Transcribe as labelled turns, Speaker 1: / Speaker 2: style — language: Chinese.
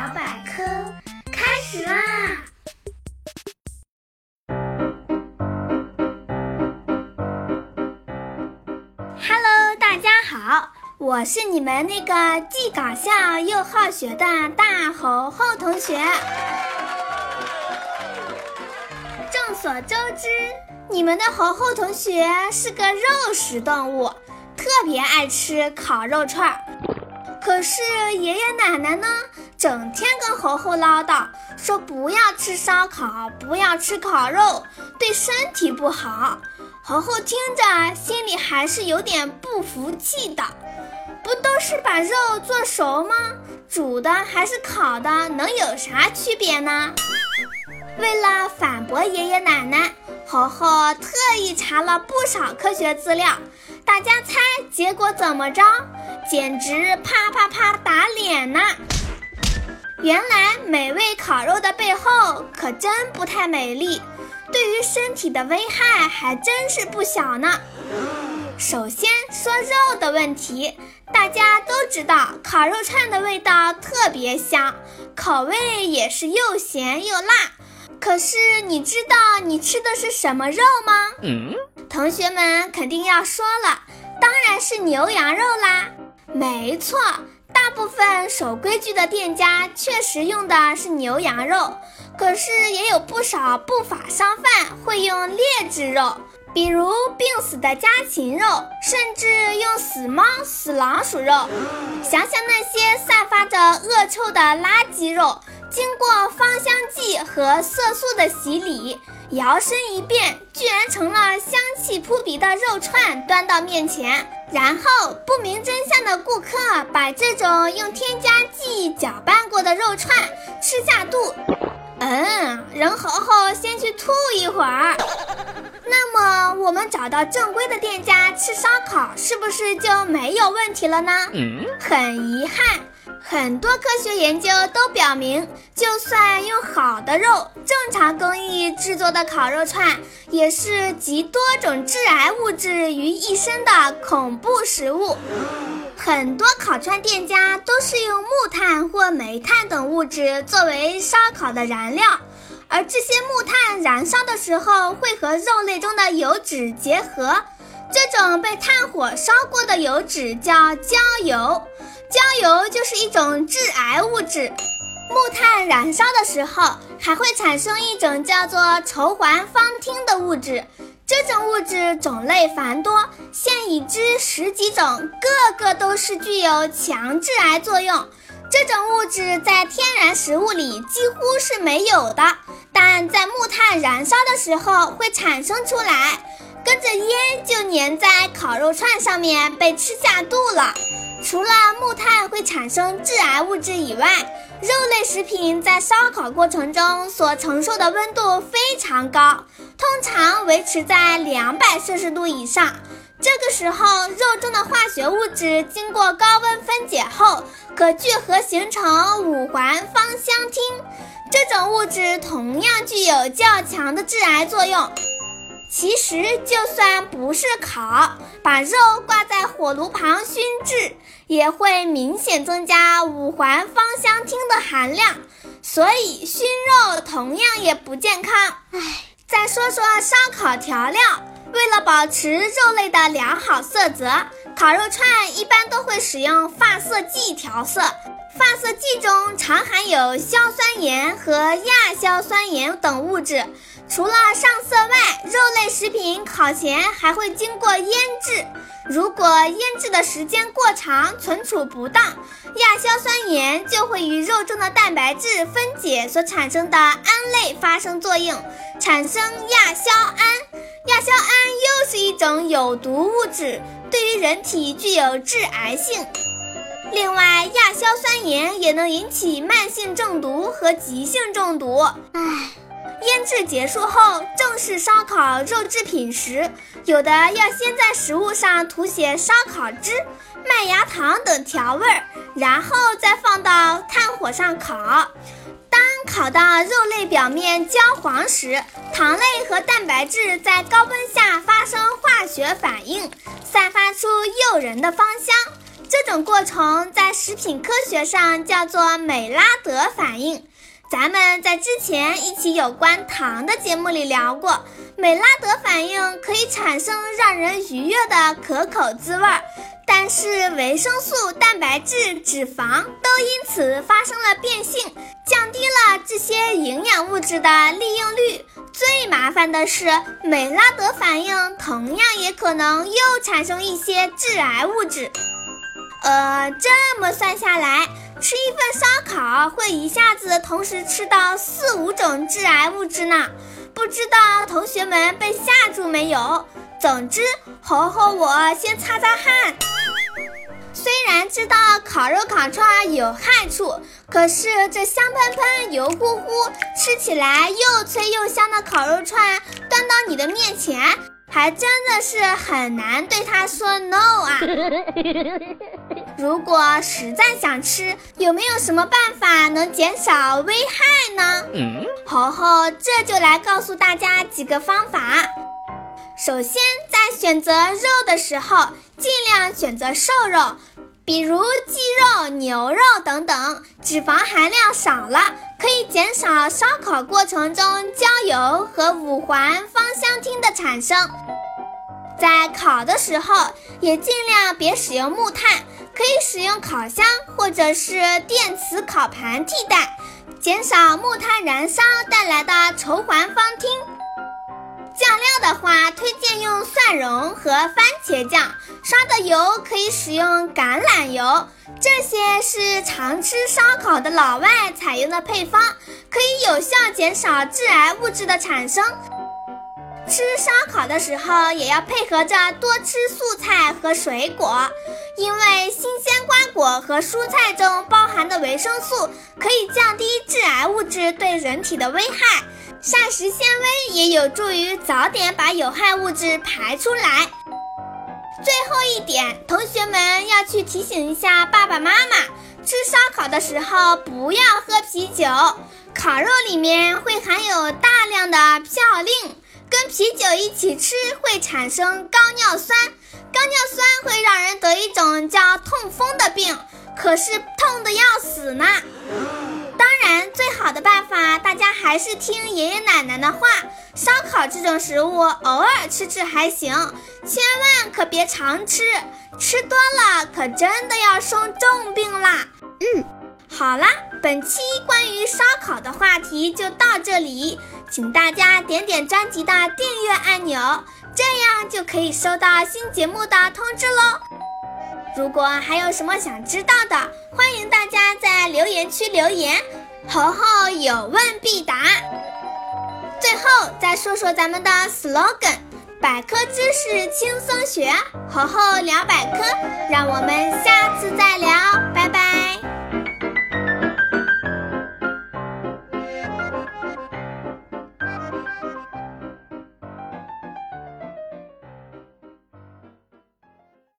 Speaker 1: 小百科开始啦！Hello，大家好，我是你们那个既搞笑又好学的大猴猴同学。众所周知，你们的猴猴同学是个肉食动物，特别爱吃烤肉串儿。可是爷爷奶奶呢，整天跟猴猴唠叨，说不要吃烧烤，不要吃烤肉，对身体不好。猴猴听着，心里还是有点不服气的。不都是把肉做熟吗？煮的还是烤的，能有啥区别呢？为了反驳爷爷奶奶，猴猴特意查了不少科学资料。大家猜结果怎么着？简直啪啪啪打脸呢！原来美味烤肉的背后可真不太美丽，对于身体的危害还真是不小呢。首先说肉的问题，大家都知道烤肉串的味道特别香，口味也是又咸又辣。可是你知道你吃的是什么肉吗？嗯，同学们肯定要说了，当然是牛羊肉啦。没错，大部分守规矩的店家确实用的是牛羊肉，可是也有不少不法商贩会用劣质肉，比如病死的家禽肉，甚至用死猫、死老鼠肉。想想那些散发着恶臭的垃圾肉，经过芳香剂和色素的洗礼。摇身一变，居然成了香气扑鼻的肉串端到面前，然后不明真相的顾客把这种用添加剂搅拌过的肉串吃下肚，嗯，人猴猴先去吐一会儿。我们找到正规的店家吃烧烤，是不是就没有问题了呢？很遗憾。很多科学研究都表明，就算用好的肉，正常工艺制作的烤肉串，也是集多种致癌物质于一身的恐怖食物。很多烤串店家都是用木炭或煤炭等物质作为烧烤的燃料，而这些木炭燃烧的时候会和肉类中的油脂结合，这种被炭火烧过的油脂叫焦油。焦油就是一种致癌物质，木炭燃烧的时候还会产生一种叫做稠环芳烃的物质，这种物质种类繁多，现已知十几种，个个都是具有强致癌作用。这种物质在天然食物里几乎是没有的，但在木炭燃烧的时候会产生出来，跟着烟就粘在烤肉串上面，被吃下肚了。除了木炭会产生致癌物质以外，肉类食品在烧烤过程中所承受的温度非常高，通常维持在两百摄氏度以上。这个时候，肉中的化学物质经过高温分解后，可聚合形成五环芳香烃，这种物质同样具有较强的致癌作用。其实，就算不是烤，把肉挂在火炉旁熏制，也会明显增加五环芳香烃的含量，所以熏肉同样也不健康。唉，再说说烧烤调料，为了保持肉类的良好色泽，烤肉串一般都会使用发色剂调色。发色剂中常含有硝酸盐和亚硝酸盐等物质。除了上色外，肉类食品烤前还会经过腌制。如果腌制的时间过长，存储不当，亚硝酸盐就会与肉中的蛋白质分解所产生的胺类发生作用，产生亚硝胺。亚硝胺又是一种有毒物质，对于人体具有致癌性。另外，亚硝酸盐也能引起慢性中毒和急性中毒。唉。腌制结束后，正式烧烤肉制品时，有的要先在食物上涂写烧烤汁、麦芽糖等调味儿，然后再放到炭火上烤。当烤到肉类表面焦黄时，糖类和蛋白质在高温下发生化学反应，散发出诱人的芳香。这种过程在食品科学上叫做美拉德反应。咱们在之前一期有关糖的节目里聊过，美拉德反应可以产生让人愉悦的可口滋味儿，但是维生素、蛋白质、脂肪都因此发生了变性，这些营养物质的利用率。最麻烦的是，美拉德反应同样也可能又产生一些致癌物质。呃，这么算下来，吃一份烧烤会一下子同时吃到四五种致癌物质呢。不知道同学们被吓住没有？总之，猴猴我先擦擦汗。虽然知道烤肉烤串有害处，可是这香喷喷、油乎乎、吃起来又脆又香的烤肉串端到你的面前。还真的是很难对它说 no 啊！如果实在想吃，有没有什么办法能减少危害呢？猴猴这就来告诉大家几个方法。首先，在选择肉的时候，尽量选择瘦肉。比如鸡肉、牛肉等等，脂肪含量少了，可以减少烧烤过程中焦油和五环芳香烃的产生。在烤的时候，也尽量别使用木炭，可以使用烤箱或者是电磁烤盘替代，减少木炭燃烧带来的稠环芳烃。酱料的话，用蒜蓉和番茄酱。刷的油可以使用橄榄油。这些是常吃烧烤的老外采用的配方，可以有效减少致癌物质的产生。吃烧烤的时候，也要配合着多吃素菜和水果，因为新鲜瓜果和蔬菜中包含的维生素可以降低致癌物质对人体的危害。膳食纤维也有助于早点把有害物质排出来。最后一点，同学们要去提醒一下爸爸妈妈，吃烧烤的时候不要喝啤酒，烤肉里面会含有大量的嘌呤，跟啤酒一起吃会产生高尿酸，高尿酸会让人得一种叫痛风的病，可是痛的要死呢。当然，最好的办法，大家还是听爷爷奶奶的话。烧烤这种食物，偶尔吃吃还行，千万可别常吃，吃多了可真的要生重病啦。嗯，好啦，本期关于烧烤的话题就到这里，请大家点点专辑的订阅按钮，这样就可以收到新节目的通知喽。如果还有什么想知道的，欢迎大家在留言区留言，猴猴有问必答。最后再说说咱们的 slogan：百科知识轻松学，猴猴聊百科，让我们下次再聊